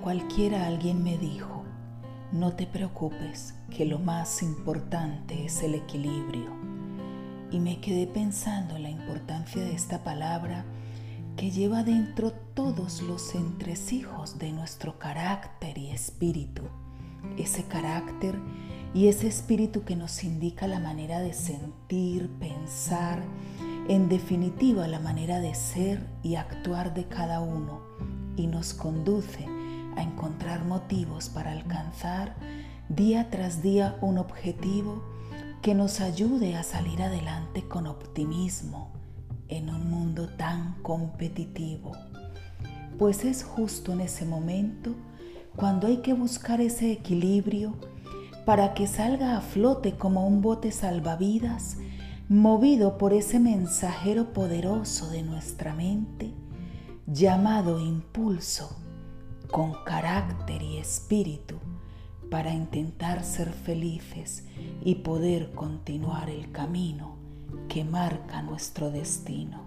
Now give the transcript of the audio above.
cualquiera alguien me dijo, no te preocupes, que lo más importante es el equilibrio. Y me quedé pensando en la importancia de esta palabra que lleva dentro todos los entresijos de nuestro carácter y espíritu. Ese carácter y ese espíritu que nos indica la manera de sentir, pensar, en definitiva la manera de ser y actuar de cada uno y nos conduce a encontrar motivos para alcanzar día tras día un objetivo que nos ayude a salir adelante con optimismo en un mundo tan competitivo. Pues es justo en ese momento cuando hay que buscar ese equilibrio para que salga a flote como un bote salvavidas, movido por ese mensajero poderoso de nuestra mente, llamado impulso, con carácter y espíritu, para intentar ser felices y poder continuar el camino que marca nuestro destino.